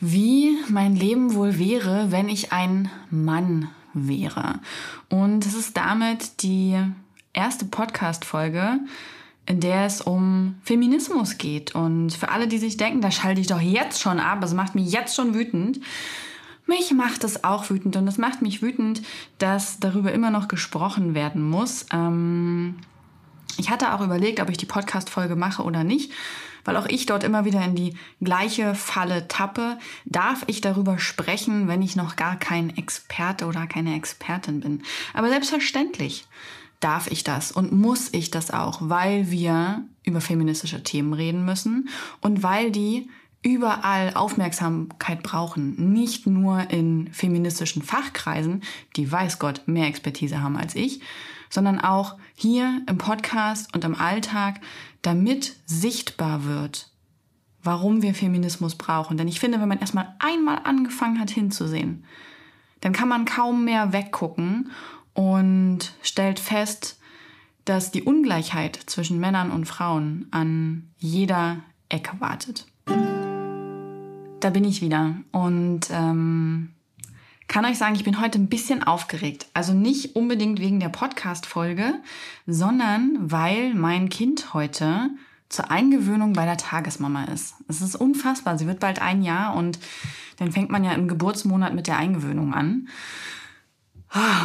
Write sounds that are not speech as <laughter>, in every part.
wie mein Leben wohl wäre, wenn ich ein Mann wäre. Und es ist damit die erste Podcast-Folge, in der es um Feminismus geht. Und für alle, die sich denken, da schalte ich doch jetzt schon ab, es macht mich jetzt schon wütend. Mich macht es auch wütend und es macht mich wütend, dass darüber immer noch gesprochen werden muss. Ähm ich hatte auch überlegt, ob ich die Podcast-Folge mache oder nicht, weil auch ich dort immer wieder in die gleiche Falle tappe. Darf ich darüber sprechen, wenn ich noch gar kein Experte oder keine Expertin bin? Aber selbstverständlich darf ich das und muss ich das auch, weil wir über feministische Themen reden müssen und weil die überall Aufmerksamkeit brauchen. Nicht nur in feministischen Fachkreisen, die weiß Gott mehr Expertise haben als ich, sondern auch hier im Podcast und im Alltag, damit sichtbar wird, warum wir Feminismus brauchen. Denn ich finde, wenn man erstmal einmal angefangen hat hinzusehen, dann kann man kaum mehr weggucken und stellt fest, dass die Ungleichheit zwischen Männern und Frauen an jeder Ecke wartet. Da bin ich wieder und ähm, kann euch sagen, ich bin heute ein bisschen aufgeregt. Also nicht unbedingt wegen der Podcast-Folge, sondern weil mein Kind heute zur Eingewöhnung bei der Tagesmama ist. Es ist unfassbar. Sie wird bald ein Jahr und dann fängt man ja im Geburtsmonat mit der Eingewöhnung an.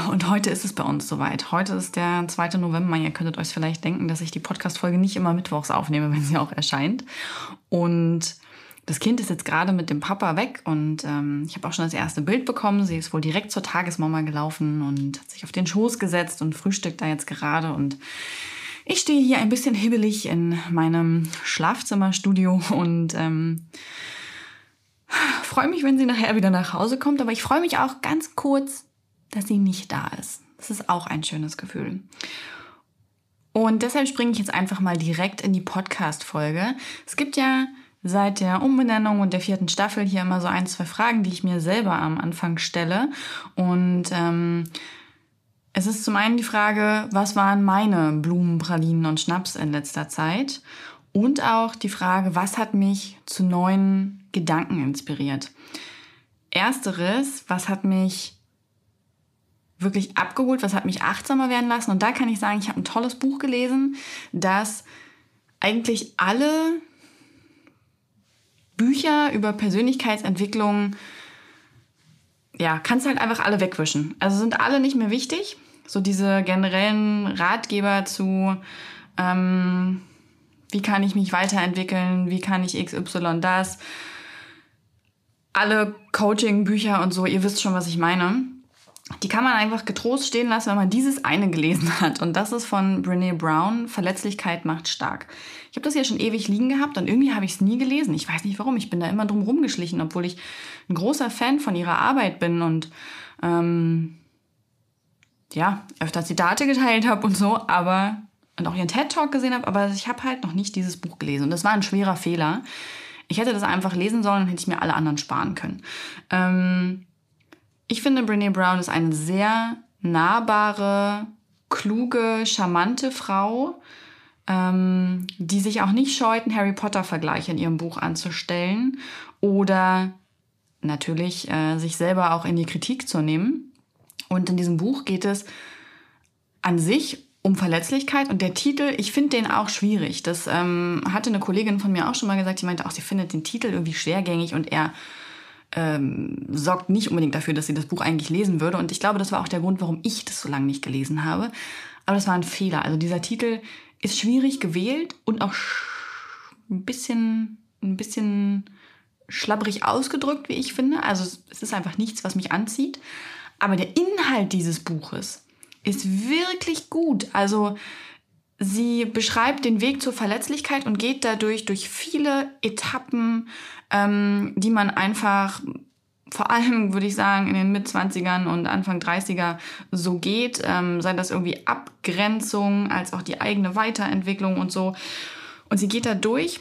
Und heute ist es bei uns soweit. Heute ist der 2. November. Ihr könntet euch vielleicht denken, dass ich die Podcast-Folge nicht immer mittwochs aufnehme, wenn sie auch erscheint. Und das Kind ist jetzt gerade mit dem Papa weg und ähm, ich habe auch schon das erste Bild bekommen. Sie ist wohl direkt zur Tagesmama gelaufen und hat sich auf den Schoß gesetzt und frühstückt da jetzt gerade. Und ich stehe hier ein bisschen hibbelig in meinem Schlafzimmerstudio und ähm, freue mich, wenn sie nachher wieder nach Hause kommt. Aber ich freue mich auch ganz kurz, dass sie nicht da ist. Das ist auch ein schönes Gefühl. Und deshalb springe ich jetzt einfach mal direkt in die Podcast-Folge. Es gibt ja seit der Umbenennung und der vierten Staffel hier immer so ein, zwei Fragen, die ich mir selber am Anfang stelle. Und ähm, es ist zum einen die Frage, was waren meine Blumen, Pralinen und Schnaps in letzter Zeit? Und auch die Frage, was hat mich zu neuen Gedanken inspiriert? Ersteres, was hat mich wirklich abgeholt, was hat mich achtsamer werden lassen? Und da kann ich sagen, ich habe ein tolles Buch gelesen, das eigentlich alle Bücher über Persönlichkeitsentwicklung, ja, kannst halt einfach alle wegwischen. Also sind alle nicht mehr wichtig. So diese generellen Ratgeber zu, ähm, wie kann ich mich weiterentwickeln, wie kann ich XY das. Alle Coaching-Bücher und so, ihr wisst schon, was ich meine. Die kann man einfach getrost stehen lassen, wenn man dieses eine gelesen hat. Und das ist von Brene Brown, Verletzlichkeit macht stark. Ich habe das ja schon ewig liegen gehabt und irgendwie habe ich es nie gelesen. Ich weiß nicht warum. Ich bin da immer drum rumgeschlichen, obwohl ich ein großer Fan von ihrer Arbeit bin und ähm, ja, öfter Zitate geteilt habe und so, aber und auch ihren TED-Talk gesehen habe, aber ich habe halt noch nicht dieses Buch gelesen. Und das war ein schwerer Fehler. Ich hätte das einfach lesen sollen und hätte ich mir alle anderen sparen können. Ähm, ich finde, Brene Brown ist eine sehr nahbare, kluge, charmante Frau, ähm, die sich auch nicht scheuten, Harry Potter-Vergleiche in ihrem Buch anzustellen oder natürlich äh, sich selber auch in die Kritik zu nehmen. Und in diesem Buch geht es an sich um Verletzlichkeit und der Titel, ich finde den auch schwierig. Das ähm, hatte eine Kollegin von mir auch schon mal gesagt, die meinte auch, sie findet den Titel irgendwie schwergängig und er ähm, sorgt nicht unbedingt dafür, dass sie das Buch eigentlich lesen würde. Und ich glaube, das war auch der Grund, warum ich das so lange nicht gelesen habe. Aber das war ein Fehler. Also dieser Titel ist schwierig gewählt und auch ein bisschen, ein bisschen schlabbrig ausgedrückt, wie ich finde. Also es ist einfach nichts, was mich anzieht. Aber der Inhalt dieses Buches ist wirklich gut. Also sie beschreibt den Weg zur Verletzlichkeit und geht dadurch durch viele Etappen, ähm, die man einfach vor allem, würde ich sagen, in den Mitzwanzigern und Anfang 30er so geht, ähm, sei das irgendwie Abgrenzung als auch die eigene Weiterentwicklung und so. Und sie geht da durch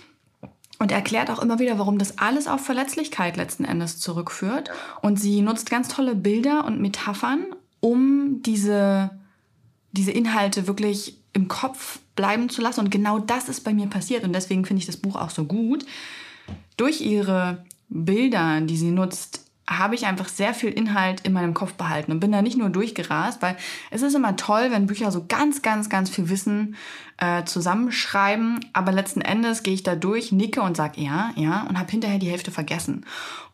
und erklärt auch immer wieder, warum das alles auf Verletzlichkeit letzten Endes zurückführt. Und sie nutzt ganz tolle Bilder und Metaphern, um diese, diese Inhalte wirklich im Kopf bleiben zu lassen. Und genau das ist bei mir passiert. Und deswegen finde ich das Buch auch so gut. Durch ihre Bilder, die sie nutzt, habe ich einfach sehr viel Inhalt in meinem Kopf behalten und bin da nicht nur durchgerast, weil es ist immer toll, wenn Bücher so ganz, ganz, ganz viel Wissen äh, zusammenschreiben, aber letzten Endes gehe ich da durch, nicke und sage ja, ja und habe hinterher die Hälfte vergessen.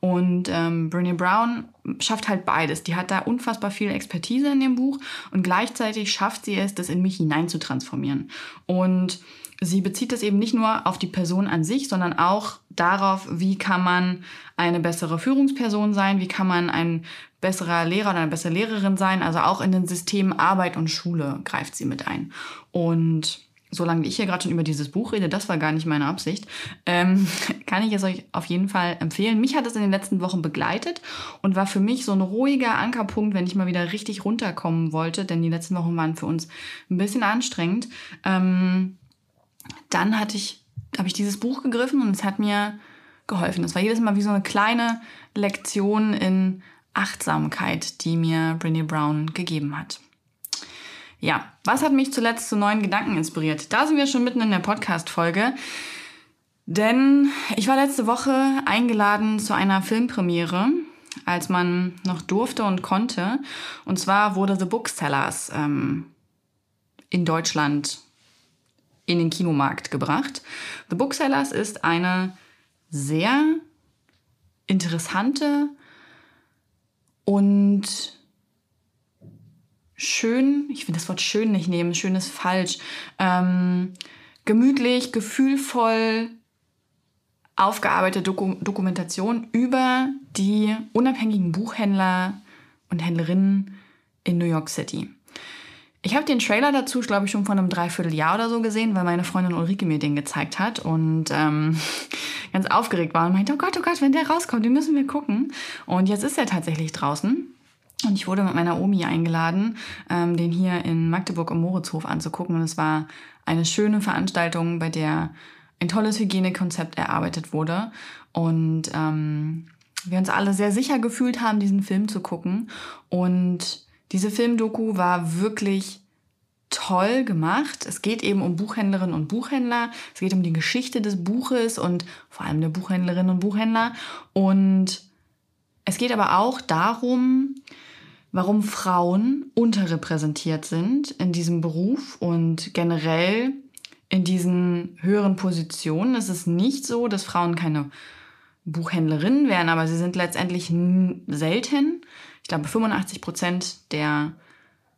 Und ähm, Brené Brown schafft halt beides. Die hat da unfassbar viel Expertise in dem Buch und gleichzeitig schafft sie es, das in mich hinein zu transformieren. Und sie bezieht das eben nicht nur auf die Person an sich, sondern auch darauf, wie kann man eine bessere Führungsperson sein, wie kann man ein besserer Lehrer oder eine bessere Lehrerin sein. Also auch in den Systemen Arbeit und Schule greift sie mit ein. Und solange ich hier gerade schon über dieses Buch rede, das war gar nicht meine Absicht, ähm, <laughs> kann ich es euch auf jeden Fall empfehlen. Mich hat es in den letzten Wochen begleitet und war für mich so ein ruhiger Ankerpunkt, wenn ich mal wieder richtig runterkommen wollte, denn die letzten Wochen waren für uns ein bisschen anstrengend. Ähm, dann hatte ich, habe ich dieses Buch gegriffen und es hat mir geholfen. Es war jedes Mal wie so eine kleine Lektion in Achtsamkeit, die mir Brené Brown gegeben hat. Ja, was hat mich zuletzt zu neuen Gedanken inspiriert? Da sind wir schon mitten in der Podcast-Folge. Denn ich war letzte Woche eingeladen zu einer Filmpremiere, als man noch durfte und konnte. Und zwar wurde The Booksellers ähm, in Deutschland in den Kinomarkt gebracht. The Booksellers ist eine sehr interessante und schön, ich finde das Wort schön nicht nehmen, schön ist falsch, ähm, gemütlich, gefühlvoll aufgearbeitete Doku Dokumentation über die unabhängigen Buchhändler und Händlerinnen in New York City. Ich habe den Trailer dazu, glaube ich, schon vor einem Dreivierteljahr oder so gesehen, weil meine Freundin Ulrike mir den gezeigt hat und ähm, <laughs> ganz aufgeregt war und meinte, oh Gott, oh Gott, wenn der rauskommt, den müssen wir gucken. Und jetzt ist er tatsächlich draußen. Und ich wurde mit meiner Omi eingeladen, ähm, den hier in Magdeburg am Moritzhof anzugucken. Und es war eine schöne Veranstaltung, bei der ein tolles Hygienekonzept erarbeitet wurde. Und ähm, wir uns alle sehr sicher gefühlt haben, diesen Film zu gucken. Und diese Filmdoku war wirklich toll gemacht. Es geht eben um Buchhändlerinnen und Buchhändler. Es geht um die Geschichte des Buches und vor allem der Buchhändlerinnen und Buchhändler. Und es geht aber auch darum, warum Frauen unterrepräsentiert sind in diesem Beruf und generell in diesen höheren Positionen. Es ist nicht so, dass Frauen keine Buchhändlerinnen wären, aber sie sind letztendlich selten ich glaube, 85 Prozent der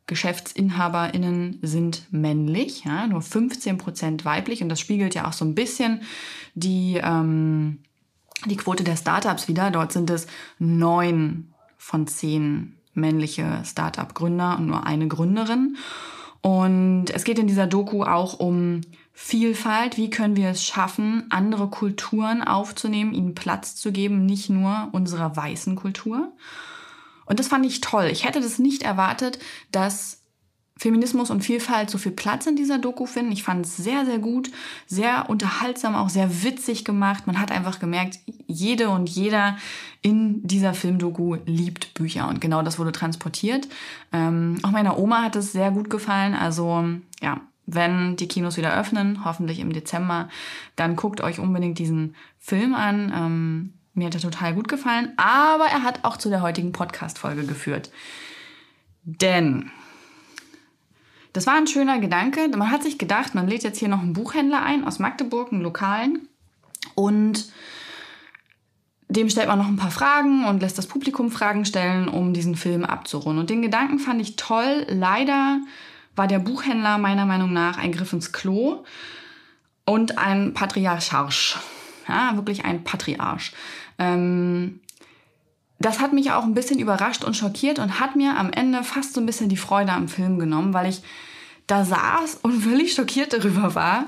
GeschäftsinhaberInnen sind männlich, ja, nur 15 Prozent weiblich. Und das spiegelt ja auch so ein bisschen die, ähm, die Quote der Startups wieder. Dort sind es neun von zehn männliche Startup-Gründer und nur eine Gründerin. Und es geht in dieser Doku auch um Vielfalt. Wie können wir es schaffen, andere Kulturen aufzunehmen, ihnen Platz zu geben, nicht nur unserer weißen Kultur. Und das fand ich toll. Ich hätte das nicht erwartet, dass Feminismus und Vielfalt so viel Platz in dieser Doku finden. Ich fand es sehr, sehr gut, sehr unterhaltsam, auch sehr witzig gemacht. Man hat einfach gemerkt, jede und jeder in dieser Filmdoku liebt Bücher und genau das wurde transportiert. Ähm, auch meiner Oma hat es sehr gut gefallen. Also ja, wenn die Kinos wieder öffnen, hoffentlich im Dezember, dann guckt euch unbedingt diesen Film an. Ähm, mir hat er total gut gefallen, aber er hat auch zu der heutigen Podcast-Folge geführt. Denn das war ein schöner Gedanke. Man hat sich gedacht, man lädt jetzt hier noch einen Buchhändler ein aus Magdeburg, einen lokalen. Und dem stellt man noch ein paar Fragen und lässt das Publikum Fragen stellen, um diesen Film abzurunden. Und den Gedanken fand ich toll. Leider war der Buchhändler meiner Meinung nach ein Griff ins Klo und ein Patriarcharsch. Ja, wirklich ein Patriarch. Ähm, das hat mich auch ein bisschen überrascht und schockiert und hat mir am Ende fast so ein bisschen die Freude am Film genommen, weil ich da saß und <laughs> völlig schockiert darüber war,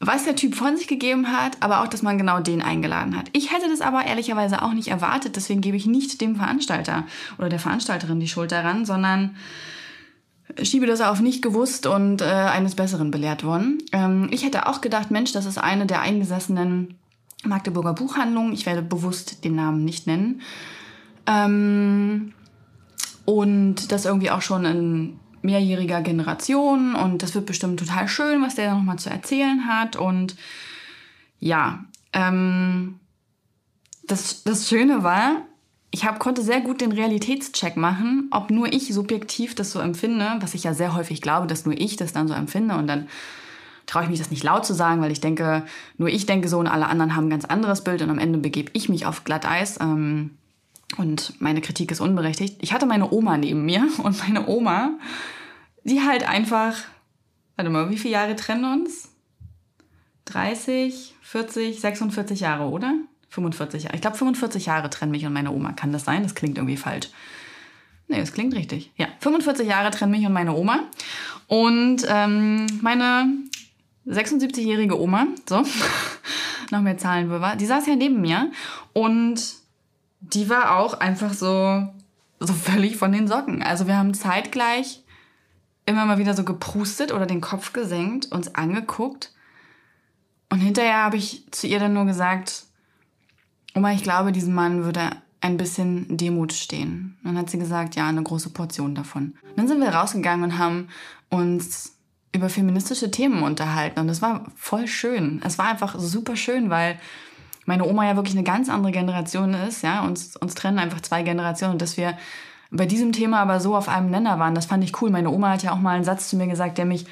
was der Typ von sich gegeben hat, aber auch, dass man genau den eingeladen hat. Ich hätte das aber ehrlicherweise auch nicht erwartet, deswegen gebe ich nicht dem Veranstalter oder der Veranstalterin die Schuld daran, sondern schiebe das auf nicht gewusst und äh, eines Besseren belehrt worden. Ähm, ich hätte auch gedacht, Mensch, das ist eine der eingesessenen Magdeburger Buchhandlungen. Ich werde bewusst den Namen nicht nennen. Ähm, und das irgendwie auch schon in mehrjähriger Generation und das wird bestimmt total schön, was der nochmal zu erzählen hat. Und ja, ähm, das, das Schöne war, ich hab, konnte sehr gut den Realitätscheck machen, ob nur ich subjektiv das so empfinde, was ich ja sehr häufig glaube, dass nur ich das dann so empfinde und dann traue ich mich das nicht laut zu sagen, weil ich denke, nur ich denke so und alle anderen haben ein ganz anderes Bild und am Ende begebe ich mich auf Glatteis. Ähm, und meine Kritik ist unberechtigt. Ich hatte meine Oma neben mir <laughs> und meine Oma, die halt einfach, warte mal, wie viele Jahre trennen uns? 30, 40, 46 Jahre, oder? 45 Jahre. Ich glaube, 45 Jahre trennen mich und meine Oma. Kann das sein? Das klingt irgendwie falsch. Nee, das klingt richtig. Ja, 45 Jahre trennen mich und meine Oma. Und ähm, meine 76-jährige Oma, so, <laughs> noch mehr Zahlen war, die saß ja neben mir und die war auch einfach so, so völlig von den Socken. Also wir haben zeitgleich immer mal wieder so geprustet oder den Kopf gesenkt, uns angeguckt. Und hinterher habe ich zu ihr dann nur gesagt, Oma, ich glaube, diesem Mann würde ein bisschen Demut stehen. Dann hat sie gesagt, ja, eine große Portion davon. Dann sind wir rausgegangen und haben uns über feministische Themen unterhalten. Und das war voll schön. Es war einfach super schön, weil meine Oma ja wirklich eine ganz andere Generation ist, ja, uns, uns trennen einfach zwei Generationen und dass wir bei diesem Thema aber so auf einem Nenner waren, das fand ich cool. Meine Oma hat ja auch mal einen Satz zu mir gesagt, der mich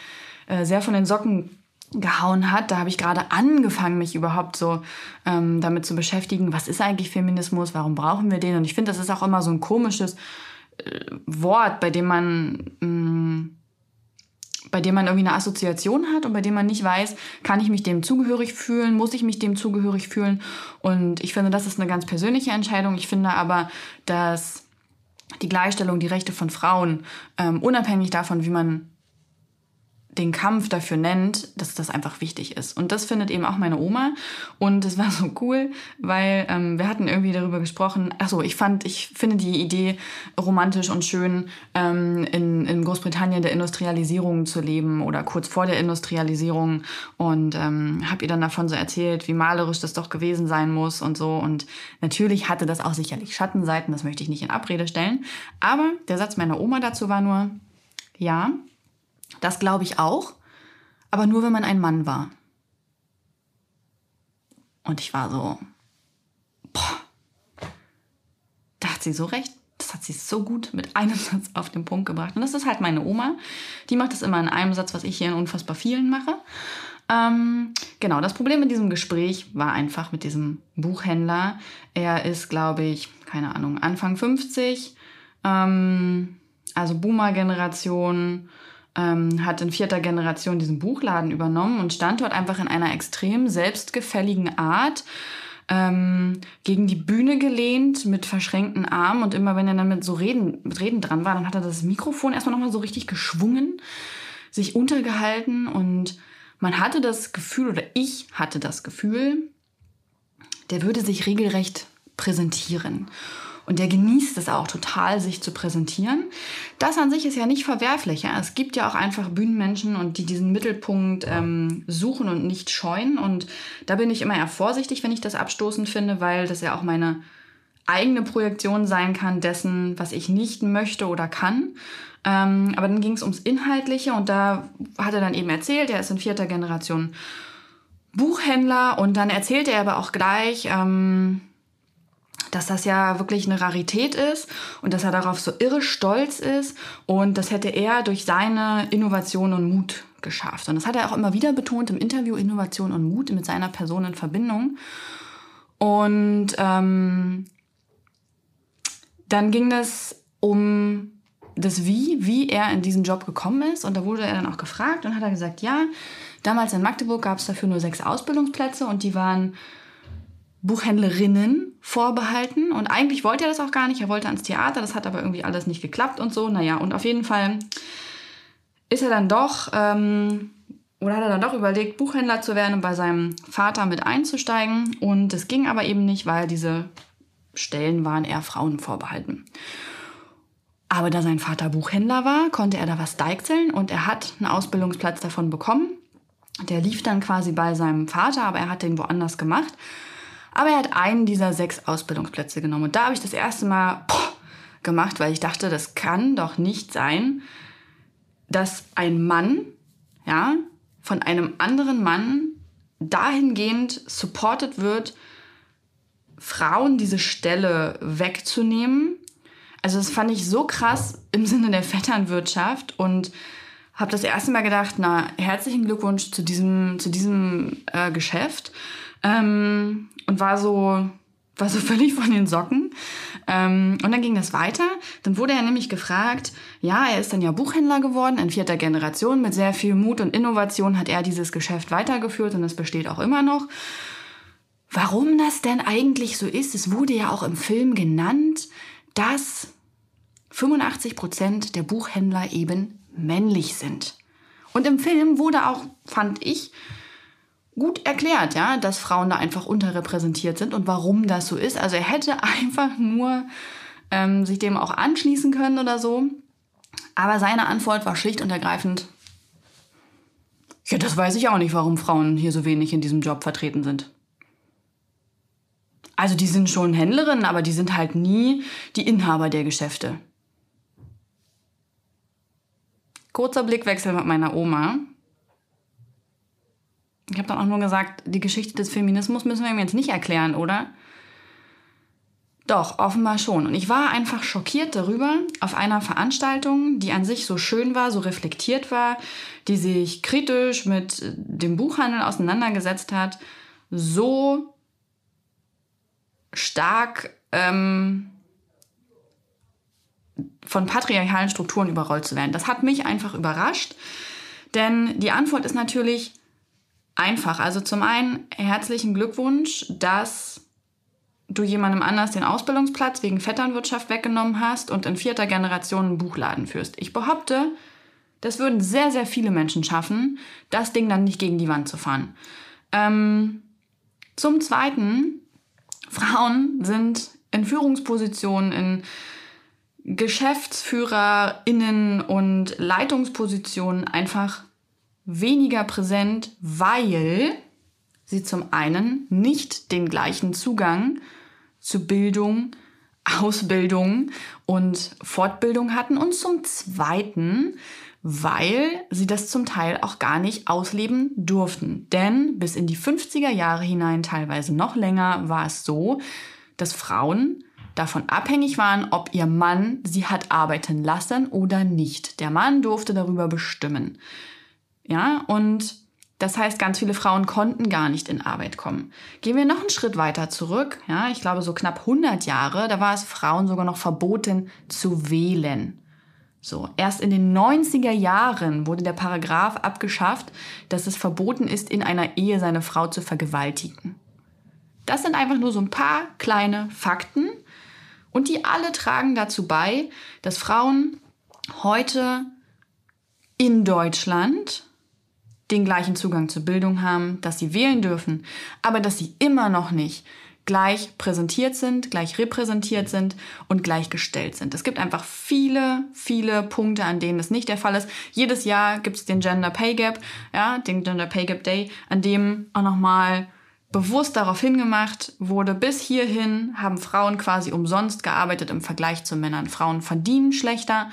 äh, sehr von den Socken gehauen hat. Da habe ich gerade angefangen, mich überhaupt so ähm, damit zu beschäftigen, was ist eigentlich Feminismus, warum brauchen wir den? Und ich finde, das ist auch immer so ein komisches äh, Wort, bei dem man mh, mm, bei dem man irgendwie eine Assoziation hat und bei dem man nicht weiß, kann ich mich dem zugehörig fühlen, muss ich mich dem zugehörig fühlen. Und ich finde, das ist eine ganz persönliche Entscheidung. Ich finde aber, dass die Gleichstellung, die Rechte von Frauen, ähm, unabhängig davon, wie man den Kampf dafür nennt, dass das einfach wichtig ist. Und das findet eben auch meine Oma. Und es war so cool, weil ähm, wir hatten irgendwie darüber gesprochen. Ach so, ich fand, ich finde die Idee romantisch und schön, ähm, in, in Großbritannien der Industrialisierung zu leben oder kurz vor der Industrialisierung. Und ähm, habe ihr dann davon so erzählt, wie malerisch das doch gewesen sein muss und so. Und natürlich hatte das auch sicherlich Schattenseiten, das möchte ich nicht in Abrede stellen. Aber der Satz meiner Oma dazu war nur, ja, das glaube ich auch, aber nur wenn man ein Mann war. Und ich war so, boah, da hat sie so recht. Das hat sie so gut mit einem <laughs> Satz auf den Punkt gebracht. Und das ist halt meine Oma. Die macht das immer in einem Satz, was ich hier in unfassbar vielen mache. Ähm, genau, das Problem mit diesem Gespräch war einfach mit diesem Buchhändler. Er ist, glaube ich, keine Ahnung, Anfang 50, ähm, also Boomer-Generation, ähm, hat in vierter Generation diesen Buchladen übernommen und stand dort einfach in einer extrem selbstgefälligen Art ähm, gegen die Bühne gelehnt mit verschränkten Armen und immer wenn er dann mit so Reden, mit Reden dran war, dann hat er das Mikrofon erstmal nochmal so richtig geschwungen, sich untergehalten und man hatte das Gefühl oder ich hatte das Gefühl, der würde sich regelrecht präsentieren. Und der genießt es auch total, sich zu präsentieren. Das an sich ist ja nicht verwerflich. Ja? Es gibt ja auch einfach Bühnenmenschen und die diesen Mittelpunkt ähm, suchen und nicht scheuen. Und da bin ich immer eher vorsichtig, wenn ich das abstoßend finde, weil das ja auch meine eigene Projektion sein kann dessen, was ich nicht möchte oder kann. Ähm, aber dann ging es ums Inhaltliche und da hat er dann eben erzählt, er ist in vierter Generation Buchhändler und dann erzählte er aber auch gleich, ähm, dass das ja wirklich eine Rarität ist und dass er darauf so irre stolz ist und das hätte er durch seine Innovation und Mut geschafft. Und das hat er auch immer wieder betont im Interview, Innovation und Mut mit seiner Person in Verbindung. Und ähm, dann ging es um das Wie, wie er in diesen Job gekommen ist. Und da wurde er dann auch gefragt und hat er gesagt, ja, damals in Magdeburg gab es dafür nur sechs Ausbildungsplätze und die waren Buchhändlerinnen vorbehalten. Und eigentlich wollte er das auch gar nicht. Er wollte ans Theater, das hat aber irgendwie alles nicht geklappt und so. Naja, und auf jeden Fall ist er dann doch, ähm, oder hat er dann doch überlegt, Buchhändler zu werden und bei seinem Vater mit einzusteigen. Und es ging aber eben nicht, weil diese Stellen waren eher Frauen vorbehalten. Aber da sein Vater Buchhändler war, konnte er da was deichseln und er hat einen Ausbildungsplatz davon bekommen. Der lief dann quasi bei seinem Vater, aber er hat den woanders gemacht. Aber er hat einen dieser sechs Ausbildungsplätze genommen. Und da habe ich das erste Mal boah, gemacht, weil ich dachte, das kann doch nicht sein, dass ein Mann, ja, von einem anderen Mann dahingehend supported wird, Frauen diese Stelle wegzunehmen. Also das fand ich so krass im Sinne der Vetternwirtschaft und habe das erste Mal gedacht, na, herzlichen Glückwunsch zu diesem, zu diesem äh, Geschäft. Ähm, und war so, war so <laughs> völlig von den Socken. Ähm, und dann ging das weiter. Dann wurde er nämlich gefragt, ja, er ist dann ja Buchhändler geworden in vierter Generation. Mit sehr viel Mut und Innovation hat er dieses Geschäft weitergeführt und es besteht auch immer noch. Warum das denn eigentlich so ist, es wurde ja auch im Film genannt, dass 85 Prozent der Buchhändler eben männlich sind. Und im Film wurde auch, fand ich, gut erklärt, ja, dass Frauen da einfach unterrepräsentiert sind und warum das so ist. Also er hätte <laughs> einfach nur ähm, sich dem auch anschließen können oder so. Aber seine Antwort war schlicht und ergreifend, ja, das weiß ich auch nicht, warum Frauen hier so wenig in diesem Job vertreten sind. Also die sind schon Händlerinnen, aber die sind halt nie die Inhaber der Geschäfte. Kurzer Blickwechsel mit meiner Oma. Ich habe dann auch nur gesagt, die Geschichte des Feminismus müssen wir ihm jetzt nicht erklären, oder? Doch, offenbar schon. Und ich war einfach schockiert darüber, auf einer Veranstaltung, die an sich so schön war, so reflektiert war, die sich kritisch mit dem Buchhandel auseinandergesetzt hat, so stark ähm, von patriarchalen Strukturen überrollt zu werden. Das hat mich einfach überrascht, denn die Antwort ist natürlich einfach. Also zum einen herzlichen Glückwunsch, dass du jemandem anders den Ausbildungsplatz wegen Vetternwirtschaft weggenommen hast und in vierter Generation einen Buchladen führst. Ich behaupte, das würden sehr, sehr viele Menschen schaffen, das Ding dann nicht gegen die Wand zu fahren. Ähm, zum Zweiten, Frauen sind in Führungspositionen, in GeschäftsführerInnen und Leitungspositionen einfach weniger präsent, weil sie zum einen nicht den gleichen Zugang zu Bildung, Ausbildung und Fortbildung hatten und zum zweiten, weil sie das zum Teil auch gar nicht ausleben durften. Denn bis in die 50er Jahre hinein, teilweise noch länger, war es so, dass Frauen davon abhängig waren, ob ihr Mann sie hat arbeiten lassen oder nicht. Der Mann durfte darüber bestimmen. Ja, und das heißt, ganz viele Frauen konnten gar nicht in Arbeit kommen. Gehen wir noch einen Schritt weiter zurück, ja, ich glaube so knapp 100 Jahre, da war es Frauen sogar noch verboten zu wählen. So, erst in den 90er Jahren wurde der Paragraph abgeschafft, dass es verboten ist, in einer Ehe seine Frau zu vergewaltigen. Das sind einfach nur so ein paar kleine Fakten und die alle tragen dazu bei, dass Frauen heute in Deutschland den gleichen Zugang zur Bildung haben, dass sie wählen dürfen, aber dass sie immer noch nicht gleich präsentiert sind, gleich repräsentiert sind und gleichgestellt sind. Es gibt einfach viele, viele Punkte, an denen das nicht der Fall ist. Jedes Jahr gibt es den Gender Pay Gap, ja, den Gender Pay Gap Day, an dem auch nochmal bewusst darauf hingemacht wurde, bis hierhin haben Frauen quasi umsonst gearbeitet im Vergleich zu Männern. Frauen verdienen schlechter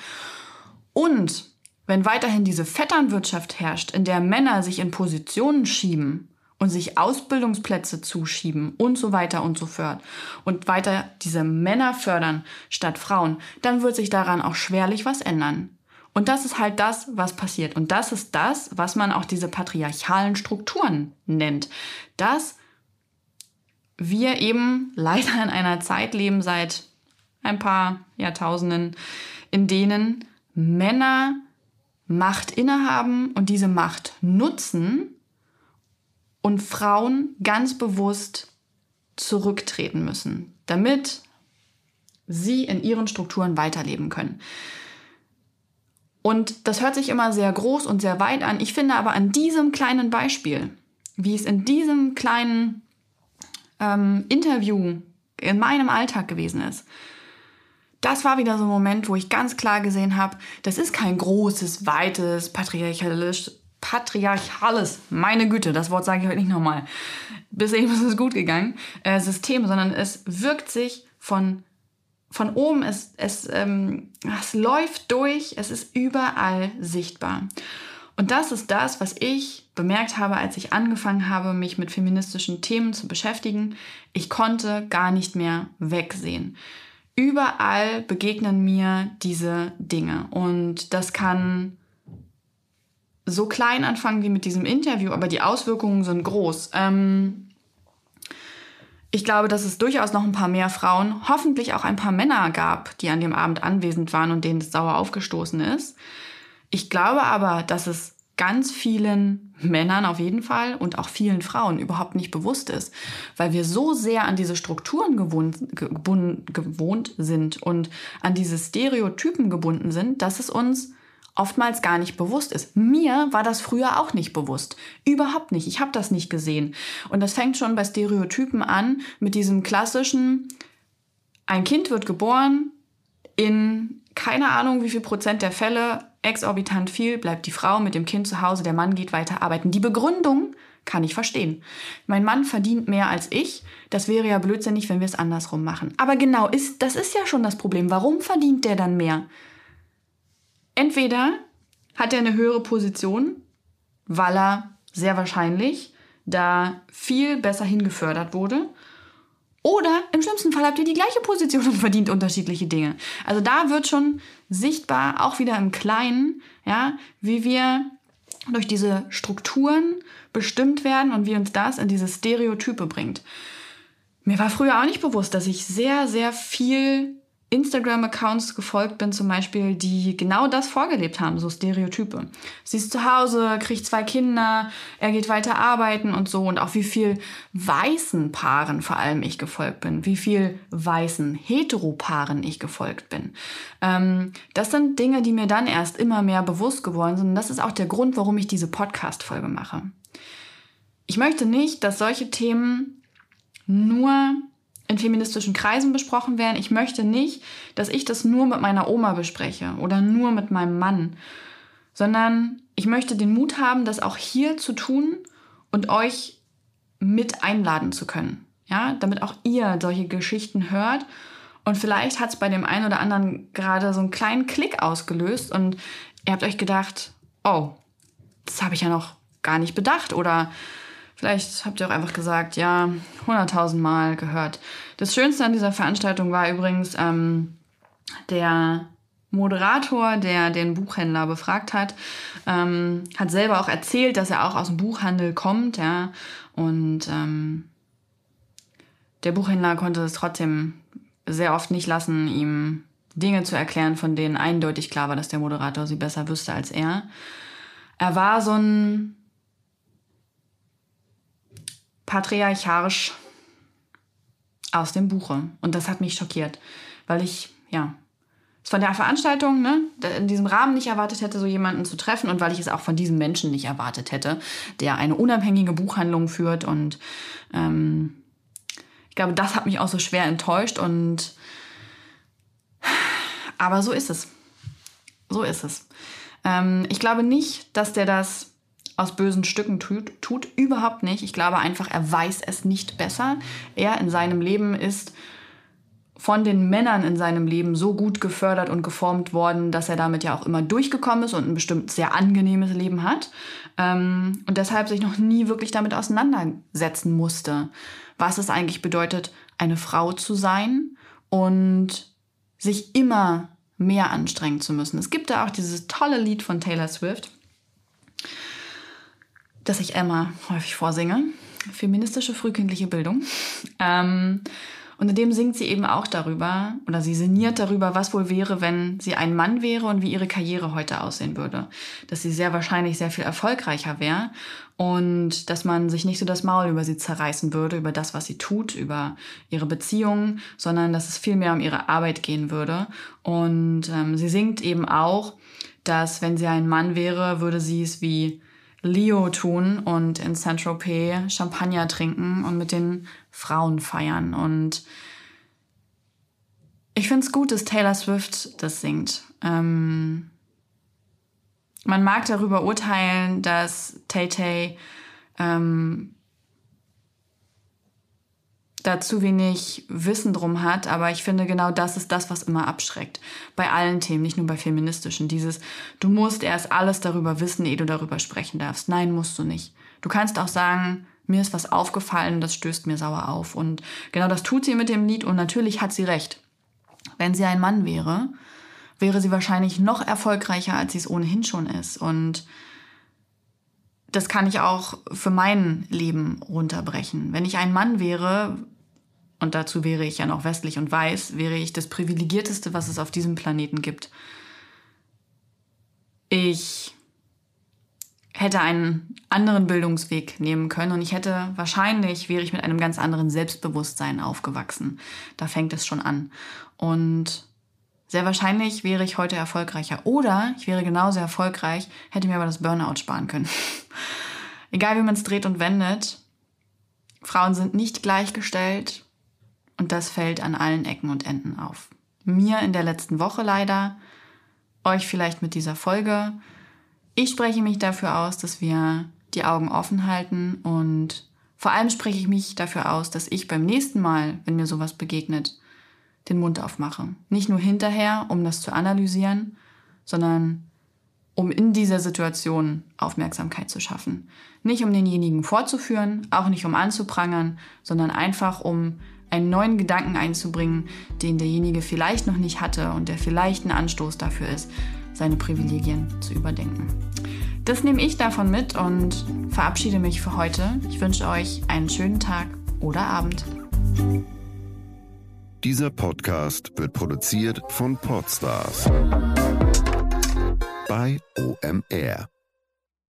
und wenn weiterhin diese Vetternwirtschaft herrscht, in der Männer sich in Positionen schieben und sich Ausbildungsplätze zuschieben und so weiter und so fort und weiter diese Männer fördern statt Frauen, dann wird sich daran auch schwerlich was ändern. Und das ist halt das, was passiert. Und das ist das, was man auch diese patriarchalen Strukturen nennt. Dass wir eben leider in einer Zeit leben seit ein paar Jahrtausenden, in denen Männer Macht innehaben und diese Macht nutzen und Frauen ganz bewusst zurücktreten müssen, damit sie in ihren Strukturen weiterleben können. Und das hört sich immer sehr groß und sehr weit an. Ich finde aber an diesem kleinen Beispiel, wie es in diesem kleinen ähm, Interview in meinem Alltag gewesen ist, das war wieder so ein Moment, wo ich ganz klar gesehen habe, das ist kein großes, weites, patriarchalisch, patriarchales, meine Güte, das Wort sage ich heute nicht nochmal, bis eben ist es gut gegangen, äh, System, sondern es wirkt sich von, von oben, es, es, ähm, es läuft durch, es ist überall sichtbar. Und das ist das, was ich bemerkt habe, als ich angefangen habe, mich mit feministischen Themen zu beschäftigen. Ich konnte gar nicht mehr wegsehen. Überall begegnen mir diese Dinge. Und das kann so klein anfangen wie mit diesem Interview, aber die Auswirkungen sind groß. Ähm ich glaube, dass es durchaus noch ein paar mehr Frauen, hoffentlich auch ein paar Männer gab, die an dem Abend anwesend waren und denen es sauer aufgestoßen ist. Ich glaube aber, dass es ganz vielen Männern auf jeden Fall und auch vielen Frauen überhaupt nicht bewusst ist, weil wir so sehr an diese Strukturen gewohnt, gewohnt sind und an diese Stereotypen gebunden sind, dass es uns oftmals gar nicht bewusst ist. Mir war das früher auch nicht bewusst. Überhaupt nicht. Ich habe das nicht gesehen. Und das fängt schon bei Stereotypen an mit diesem klassischen, ein Kind wird geboren, in keine Ahnung wie viel Prozent der Fälle exorbitant viel, bleibt die Frau mit dem Kind zu Hause, der Mann geht weiter arbeiten. Die Begründung kann ich verstehen. Mein Mann verdient mehr als ich. Das wäre ja blödsinnig, wenn wir es andersrum machen. Aber genau, ist, das ist ja schon das Problem. Warum verdient der dann mehr? Entweder hat er eine höhere Position, weil er sehr wahrscheinlich da viel besser hingefördert wurde oder im schlimmsten Fall habt ihr die gleiche Position und verdient unterschiedliche Dinge. Also da wird schon sichtbar, auch wieder im Kleinen, ja, wie wir durch diese Strukturen bestimmt werden und wie uns das in diese Stereotype bringt. Mir war früher auch nicht bewusst, dass ich sehr, sehr viel Instagram-Accounts gefolgt bin, zum Beispiel, die genau das vorgelebt haben, so Stereotype. Sie ist zu Hause, kriegt zwei Kinder, er geht weiter arbeiten und so. Und auch wie viel weißen Paaren vor allem ich gefolgt bin, wie viel weißen Heteropaaren ich gefolgt bin. Ähm, das sind Dinge, die mir dann erst immer mehr bewusst geworden sind. Und das ist auch der Grund, warum ich diese Podcast-Folge mache. Ich möchte nicht, dass solche Themen nur in feministischen Kreisen besprochen werden. Ich möchte nicht, dass ich das nur mit meiner Oma bespreche oder nur mit meinem Mann, sondern ich möchte den Mut haben, das auch hier zu tun und euch mit einladen zu können. Ja, damit auch ihr solche Geschichten hört. Und vielleicht hat es bei dem einen oder anderen gerade so einen kleinen Klick ausgelöst und ihr habt euch gedacht, oh, das habe ich ja noch gar nicht bedacht oder Vielleicht habt ihr auch einfach gesagt, ja, 100.000 Mal gehört. Das Schönste an dieser Veranstaltung war übrigens ähm, der Moderator, der den Buchhändler befragt hat, ähm, hat selber auch erzählt, dass er auch aus dem Buchhandel kommt, ja. Und ähm, der Buchhändler konnte es trotzdem sehr oft nicht lassen, ihm Dinge zu erklären, von denen eindeutig klar war, dass der Moderator sie besser wüsste als er. Er war so ein patriarcharisch aus dem Buche. Und das hat mich schockiert, weil ich, ja, es von der Veranstaltung, ne, in diesem Rahmen nicht erwartet hätte, so jemanden zu treffen und weil ich es auch von diesem Menschen nicht erwartet hätte, der eine unabhängige Buchhandlung führt. Und ähm, ich glaube, das hat mich auch so schwer enttäuscht. Und aber so ist es. So ist es. Ähm, ich glaube nicht, dass der das aus bösen Stücken tut, tut. Überhaupt nicht. Ich glaube einfach, er weiß es nicht besser. Er in seinem Leben ist von den Männern in seinem Leben so gut gefördert und geformt worden, dass er damit ja auch immer durchgekommen ist und ein bestimmt sehr angenehmes Leben hat. Ähm, und deshalb sich noch nie wirklich damit auseinandersetzen musste, was es eigentlich bedeutet, eine Frau zu sein und sich immer mehr anstrengen zu müssen. Es gibt da auch dieses tolle Lied von Taylor Swift das ich Emma häufig vorsinge. Feministische frühkindliche Bildung. Ähm, Und in dem singt sie eben auch darüber, oder sie sinniert darüber, was wohl wäre, wenn sie ein Mann wäre und wie ihre Karriere heute aussehen würde. Dass sie sehr wahrscheinlich sehr viel erfolgreicher wäre und dass man sich nicht so das Maul über sie zerreißen würde, über das, was sie tut, über ihre Beziehungen, sondern dass es viel mehr um ihre Arbeit gehen würde. Und ähm, sie singt eben auch, dass wenn sie ein Mann wäre, würde sie es wie Leo tun und in Saint-Tropez Champagner trinken und mit den Frauen feiern. Und ich finde es gut, dass Taylor Swift das singt. Ähm, man mag darüber urteilen, dass Tay Tay ähm, da zu wenig Wissen drum hat, aber ich finde genau das ist das, was immer abschreckt. Bei allen Themen, nicht nur bei feministischen. Dieses, du musst erst alles darüber wissen, ehe du darüber sprechen darfst. Nein, musst du nicht. Du kannst auch sagen, mir ist was aufgefallen, das stößt mir sauer auf. Und genau das tut sie mit dem Lied und natürlich hat sie recht. Wenn sie ein Mann wäre, wäre sie wahrscheinlich noch erfolgreicher, als sie es ohnehin schon ist. Und das kann ich auch für mein Leben runterbrechen. Wenn ich ein Mann wäre, und dazu wäre ich ja noch westlich und weiß, wäre ich das privilegierteste, was es auf diesem Planeten gibt. Ich hätte einen anderen Bildungsweg nehmen können und ich hätte wahrscheinlich, wäre ich mit einem ganz anderen Selbstbewusstsein aufgewachsen. Da fängt es schon an. Und sehr wahrscheinlich wäre ich heute erfolgreicher. Oder ich wäre genauso erfolgreich, hätte mir aber das Burnout sparen können. <laughs> Egal wie man es dreht und wendet, Frauen sind nicht gleichgestellt und das fällt an allen Ecken und Enden auf. Mir in der letzten Woche leider, euch vielleicht mit dieser Folge. Ich spreche mich dafür aus, dass wir die Augen offen halten und vor allem spreche ich mich dafür aus, dass ich beim nächsten Mal, wenn mir sowas begegnet, den Mund aufmache. Nicht nur hinterher, um das zu analysieren, sondern um in dieser Situation Aufmerksamkeit zu schaffen. Nicht um denjenigen vorzuführen, auch nicht um anzuprangern, sondern einfach um einen neuen Gedanken einzubringen, den derjenige vielleicht noch nicht hatte und der vielleicht ein Anstoß dafür ist, seine Privilegien zu überdenken. Das nehme ich davon mit und verabschiede mich für heute. Ich wünsche euch einen schönen Tag oder Abend. Dieser Podcast wird produziert von Podstars bei OMR.